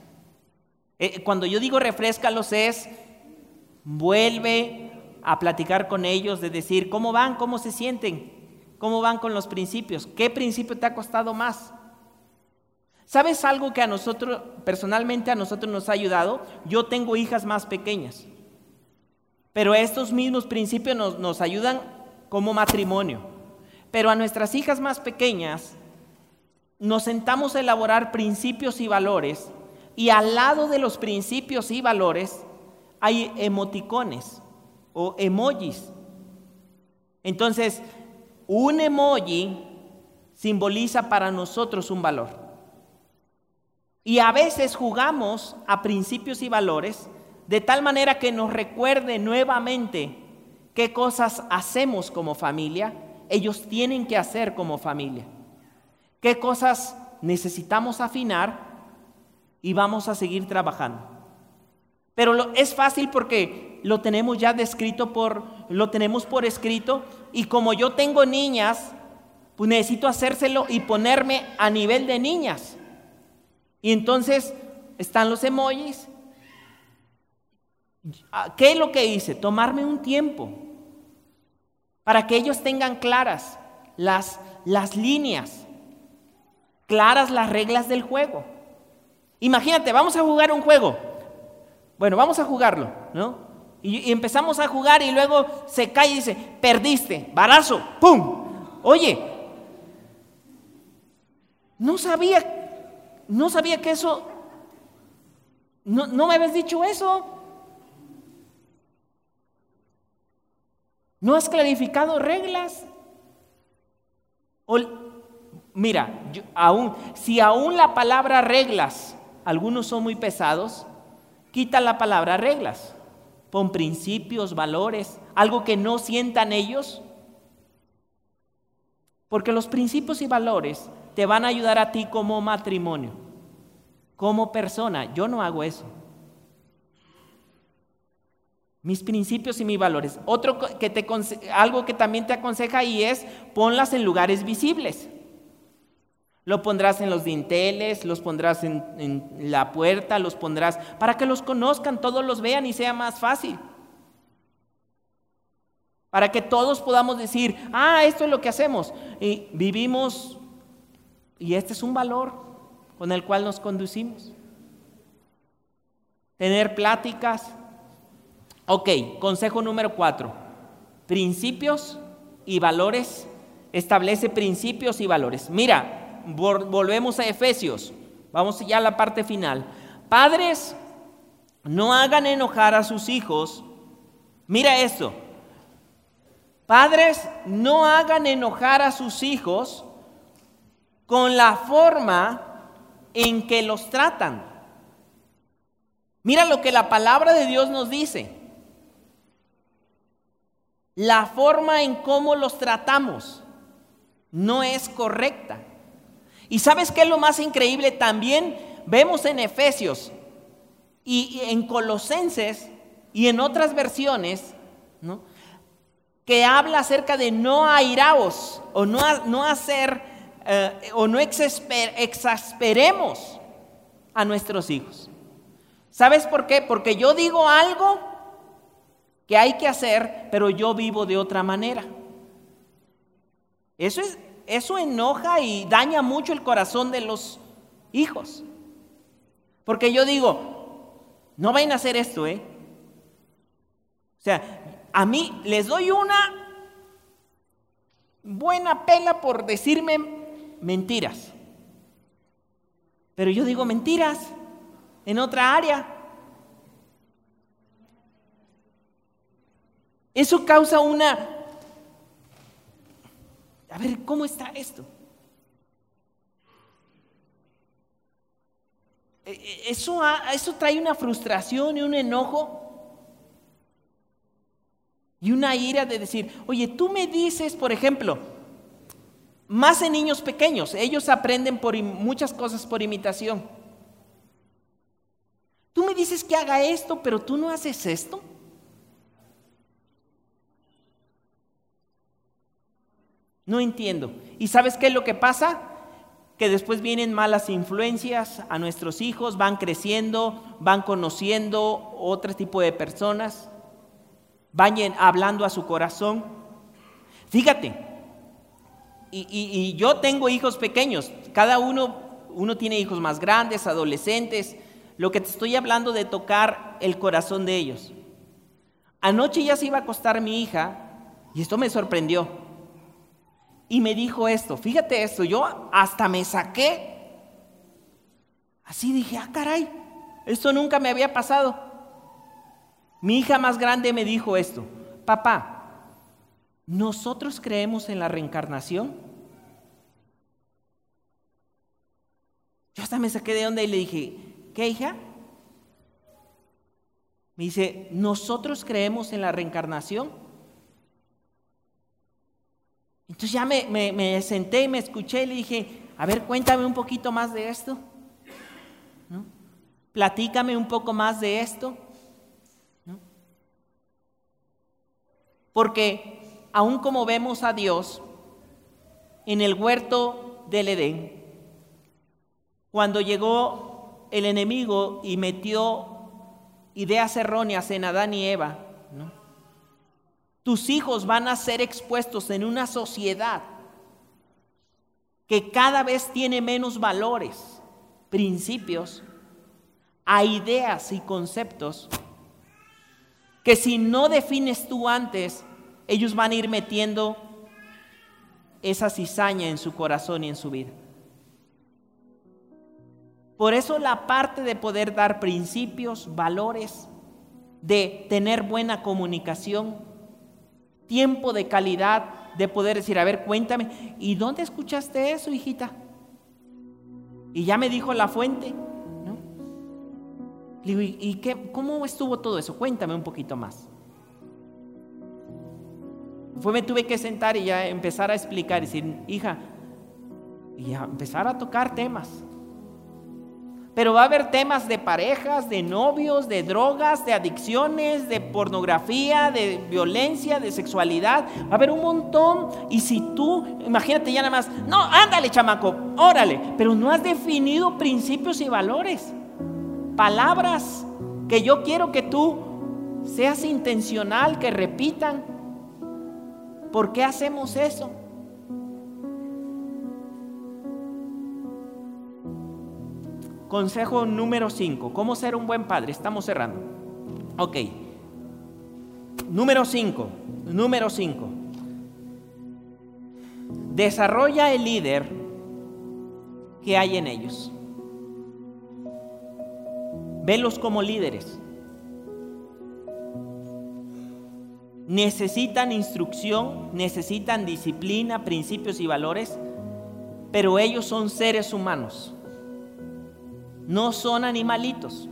Eh, cuando yo digo refrescalos es, vuelve a platicar con ellos, de decir, ¿cómo van? ¿Cómo se sienten? ¿Cómo van con los principios? ¿Qué principio te ha costado más? ¿Sabes algo que a nosotros, personalmente a nosotros nos ha ayudado? Yo tengo hijas más pequeñas, pero estos mismos principios nos, nos ayudan como matrimonio. Pero a nuestras hijas más pequeñas nos sentamos a elaborar principios y valores y al lado de los principios y valores hay emoticones o emojis. Entonces, un emoji simboliza para nosotros un valor. Y a veces jugamos a principios y valores de tal manera que nos recuerde nuevamente qué cosas hacemos como familia, ellos tienen que hacer como familia. ¿Qué cosas necesitamos afinar y vamos a seguir trabajando? Pero es fácil porque lo tenemos ya descrito por, lo tenemos por escrito y como yo tengo niñas, pues necesito hacérselo y ponerme a nivel de niñas. Y entonces están los emojis. ¿Qué es lo que hice? Tomarme un tiempo para que ellos tengan claras las, las líneas, claras las reglas del juego. Imagínate, vamos a jugar un juego. Bueno, vamos a jugarlo, ¿no? Y, empezamos a jugar y luego se cae y dice, perdiste, barazo, ¡pum! Oye, no sabía, no sabía que eso, no, no me habías dicho eso. No has clarificado reglas. O, mira, aún, si aún la palabra reglas, algunos son muy pesados, quita la palabra reglas. Pon principios, valores, algo que no sientan ellos. Porque los principios y valores te van a ayudar a ti como matrimonio, como persona. Yo no hago eso mis principios y mis valores. Otro que te, algo que también te aconseja ahí es ponlas en lugares visibles. Lo pondrás en los dinteles, los pondrás en, la puerta, los pondrás para que los conozcan, todos los vean y sea más fácil. Para que todos podamos decir, ah, esto es lo que hacemos. Y vivimos, y este es un valor con el cual nos conducimos. Tener pláticas, Ok, consejo número cuatro. Principios y valores. Establece principios y valores. Mira, volvemos a Efesios. Vamos ya a la parte final. Padres, no hagan enojar a sus hijos. Mira esto. Padres, no hagan enojar a sus hijos con la forma en que los tratan. Mira lo que la palabra de Dios nos dice la forma en cómo los tratamos no es correcta. ¿Y sabes qué es lo más increíble? También vemos en Efesios y, en Colosenses y en otras versiones, que habla acerca de no airaos o no, no hacer eh, o no exasperemos a nuestros hijos. ¿Sabes por qué? Porque yo digo algo que hay que hacer, pero yo vivo de otra manera. Eso, es, eso enoja y daña mucho el corazón de los hijos. Porque yo digo, no vayan a hacer esto, ¿eh? O sea, a mí les doy una buena pela por decirme mentiras. Pero yo digo mentiras en otra área. Eso causa una... A ver, ¿cómo está esto? E, e, eso, eso trae una frustración y un enojo y una ira de decir, oye, tú me dices, por ejemplo, más en niños pequeños, ellos aprenden por muchas cosas por imitación. Tú me dices que haga esto, pero tú no haces esto. No entiendo. ¿Y sabes qué es lo que pasa? Que después vienen malas influencias a nuestros hijos, van creciendo, van conociendo otro tipo de personas, van hablando a su corazón. Fíjate, y, yo tengo hijos pequeños, cada uno, uno tiene hijos más grandes, adolescentes, lo que te estoy hablando de tocar el corazón de ellos. Anoche ya se iba a acostar mi hija y esto me sorprendió y me dijo esto, fíjate esto, yo hasta me saqué. Así dije, ah, caray, esto nunca me había pasado. Mi hija más grande me dijo esto, papá, ¿nosotros creemos en la reencarnación? Yo hasta me saqué de onda y le dije, ¿qué hija? Me dice, ¿nosotros creemos en la reencarnación? Entonces ya me, senté y me escuché y le dije, a ver, cuéntame un poquito más de esto. Platícame un poco más de esto. Porque aún como vemos a Dios en el huerto del Edén, cuando llegó el enemigo y metió ideas erróneas en Adán y Eva, tus hijos van a ser expuestos en una sociedad que cada vez tiene menos valores, principios, ideas y conceptos que si no defines tú antes, ellos van a ir metiendo esa cizaña en su corazón y en su vida. Por eso la parte de poder dar principios, valores, de tener buena comunicación, tiempo de calidad, de poder decir, a ver, cuéntame, ¿y dónde escuchaste eso, hijita? Y ya me dijo la fuente. Le digo, ¿y qué, cómo estuvo todo eso? Cuéntame un poquito más. Fue, me tuve que sentar y ya empezar a explicar decir, hija, y empezar a tocar temas. Pero va a haber temas de parejas, de novios, de drogas, de adicciones, de pornografía, de violencia, de sexualidad. Va a haber un montón. Y si tú, imagínate ya nada más, no, ándale chamaco, órale. Pero no has definido principios y valores. Palabras que yo quiero que tú seas intencional, que repitan. ¿Por qué hacemos eso? Consejo número 5. ¿Cómo ser un buen padre? Estamos cerrando. Ok. Número 5. Número 5. Desarrolla el líder que hay en ellos. Velos como líderes. Necesitan instrucción, necesitan disciplina, principios y valores, pero ellos son seres humanos no son animalitos.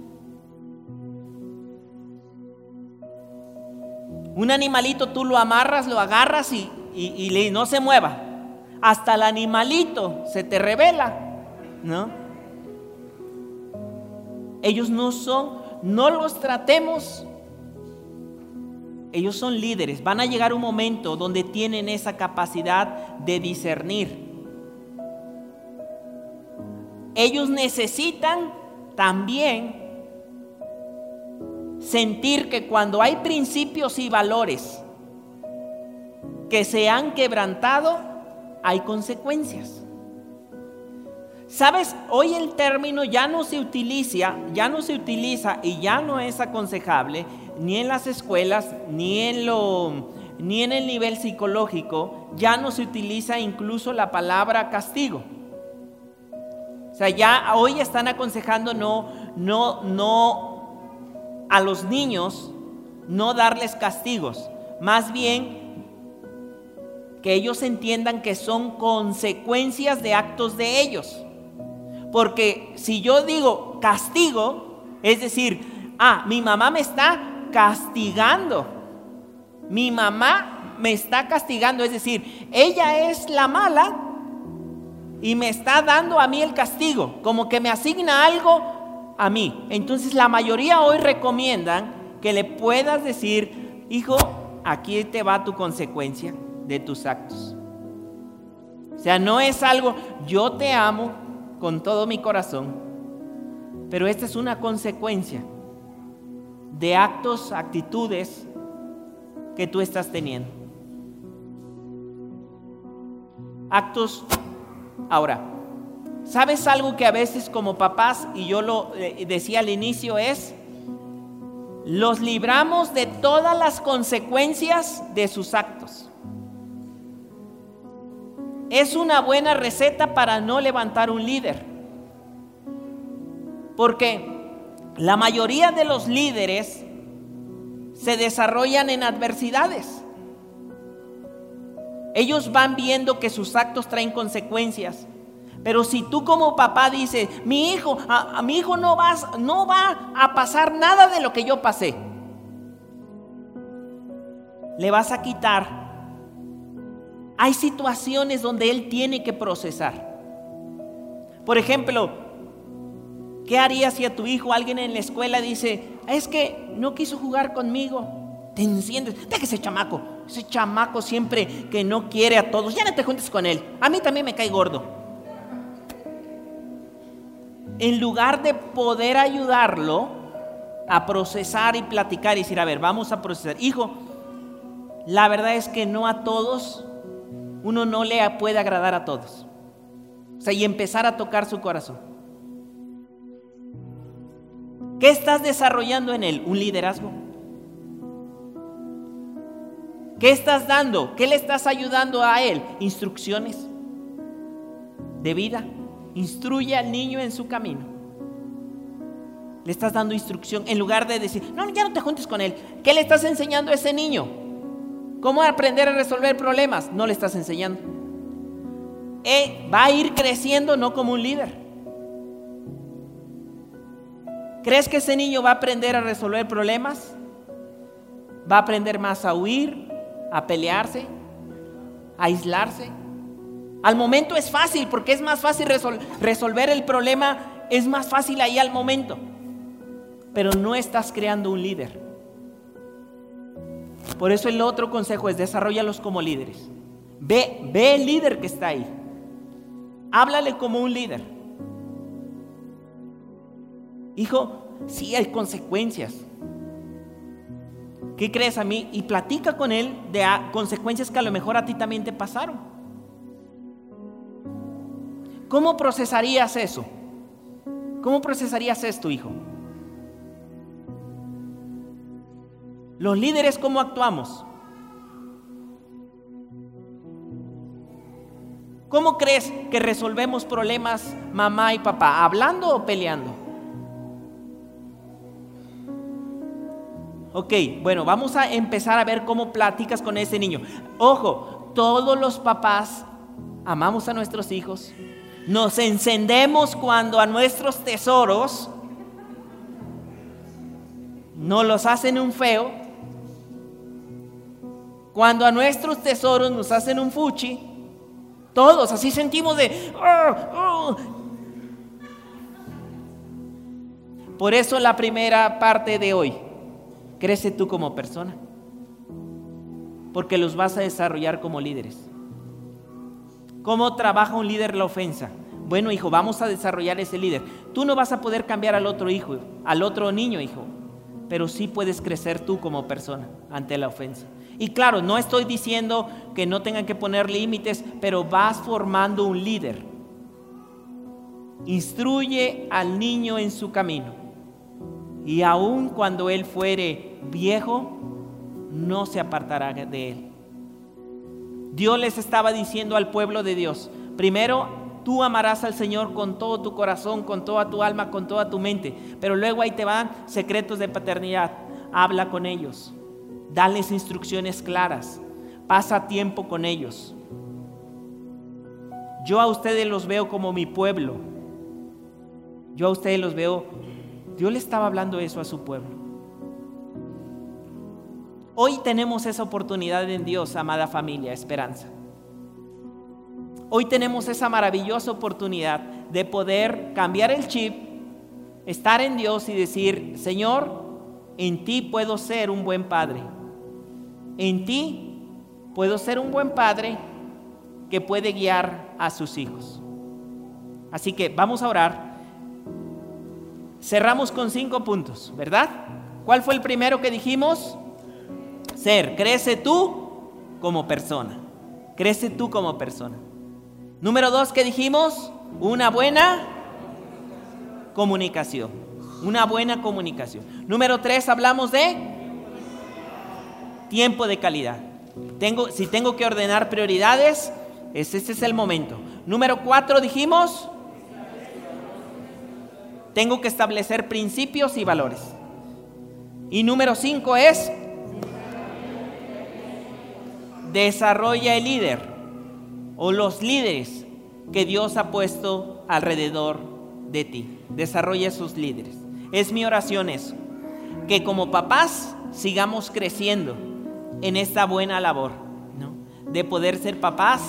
Un animalito tú lo amarras, lo agarras y, y, no se mueva. Hasta el animalito se te revela, ¿no? Ellos no son, no los tratemos. Ellos son líderes. Van a llegar un momento donde tienen esa capacidad de discernir ellos necesitan también sentir que cuando hay principios y valores que se han quebrantado, hay consecuencias. Sabes, hoy el término ya no se utiliza, ya no se utiliza y ya no es aconsejable ni en las escuelas, ni en lo ni en el nivel psicológico, ya no se utiliza incluso la palabra castigo sea, ya hoy están aconsejando no, no, no a los niños no darles castigos, más bien que ellos entiendan que son consecuencias de actos de ellos. Porque si yo digo castigo, es decir, ah, mi mamá me está castigando. Mi mamá me está castigando, es decir, ella es la mala y me está dando a mí el castigo, como que me asigna algo a mí. Entonces la mayoría hoy recomiendan que le puedas decir, hijo, aquí te va tu consecuencia de tus actos. O sea, no es algo, yo te amo con todo mi corazón, pero esta es una consecuencia de actos, actitudes que tú estás teniendo. Actos Ahora, ¿sabes algo que a veces como papás, y yo lo eh, decía al inicio, es, los libramos de todas las consecuencias de sus actos? Es una buena receta para no levantar un líder. Porque la mayoría de los líderes se desarrollan en adversidades. Ellos van viendo que sus actos traen consecuencias. Pero si tú como papá dices, mi hijo, a, mi hijo no, vas, no va a pasar nada de lo que yo pasé. le vas a quitar. Hay situaciones donde él tiene que procesar. Por ejemplo, ¿qué harías si a tu hijo alguien en la escuela dice, es que no quiso jugar conmigo? Te enciendes, deja ese chamaco, ese chamaco siempre que no quiere a todos, ya no te juntes con él. A mí también me cae gordo. En lugar de poder ayudarlo a procesar y platicar y decir, a ver, vamos a procesar. Hijo, la verdad es que no a todos, uno no le puede agradar a todos. O sea, y empezar a tocar su corazón. ¿Qué estás desarrollando en él? Un liderazgo. ¿Qué estás dando? ¿Qué le estás ayudando a él? Instrucciones de vida. Instruye al niño en su camino. Le estás dando instrucción en lugar de decir, no, ya no te juntes con él. ¿Qué le estás enseñando a ese niño? ¿Cómo aprender a resolver problemas? No le estás enseñando. Eh, va a ir creciendo no como un líder. ¿Crees que ese niño va a aprender a resolver problemas? ¿Va a aprender más a huir, a pelearse, a aislarse? Al momento es fácil porque es más fácil resolver el problema, es más fácil ahí al momento. Pero no estás creando un líder. Por eso el otro consejo es desarrollalos como líderes. Ve, ve el líder que está ahí. Háblale como un líder. Hijo, sí hay consecuencias. ¿Qué crees a mí? Y platica con él de consecuencias que a lo mejor a ti también te pasaron. ¿Cómo procesarías eso? ¿Cómo procesarías esto, hijo? Los líderes, ¿cómo actuamos? ¿Cómo crees que resolvemos problemas mamá y papá? ¿Hablando o peleando? Ok, bueno, vamos a empezar a ver cómo platicas con ese niño. Ojo, todos los papás amamos a nuestros hijos. Nos encendemos cuando a nuestros tesoros no los hacen un feo. Cuando a nuestros tesoros nos hacen un fuchi. Todos así sentimos de... Ah, ah". Por eso la primera parte de hoy, crece tú como persona, porque los vas a desarrollar como líderes. ¿Cómo trabaja un líder la ofensa? Bueno, hijo, vamos a desarrollar ese líder. Tú no vas a poder cambiar al otro hijo, al otro niño, hijo, pero sí puedes crecer tú como persona ante la ofensa. Y claro, no estoy diciendo que no tengan que poner límites, pero vas formando un líder. Instruye al niño en su camino. Y aun cuando él fuere viejo, no se apartará de él. Dios les estaba diciendo al pueblo de Dios, primero tú amarás al Señor con todo tu corazón, con toda tu alma, con toda tu mente, pero luego ahí te van secretos de paternidad, habla con ellos. Dales instrucciones claras. Pasa tiempo con ellos. Yo a ustedes los veo como mi pueblo. Yo a ustedes los veo. Dios le estaba hablando eso a su pueblo. Hoy tenemos esa oportunidad en Dios, amada familia, esperanza. Hoy tenemos esa maravillosa oportunidad de poder cambiar el chip, estar en Dios y decir, Señor, en ti puedo ser un buen padre en ti puedo ser un buen padre que puede guiar a sus hijos. Así que vamos a orar. Cerramos con cinco puntos, ¿verdad? ¿Cuál fue el primero que dijimos? Ser, crece tú como persona. Crece tú como persona. Número dos, ¿qué dijimos? Una buena comunicación. Una buena comunicación. Número tres, hablamos de tiempo de calidad. Tengo, si tengo que ordenar prioridades, ese, es el momento. Número cuatro dijimos, tengo que establecer principios y valores. Y número cinco es, desarrolla el líder o los líderes que Dios ha puesto alrededor de ti. Desarrolla esos líderes. Es mi oración eso. Que como papás sigamos creciendo en esta buena labor, ¿no? De poder ser papás,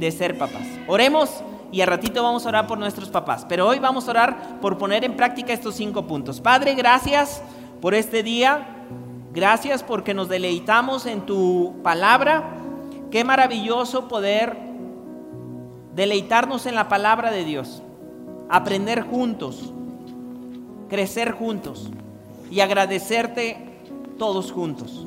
de ser papás. Oremos y a ratito vamos a orar por nuestros papás, pero hoy vamos a orar por poner en práctica estos cinco puntos. Padre, gracias por este día, gracias porque nos deleitamos en tu palabra. Qué maravilloso poder deleitarnos en la palabra de Dios, aprender juntos, crecer juntos y agradecerte todos juntos.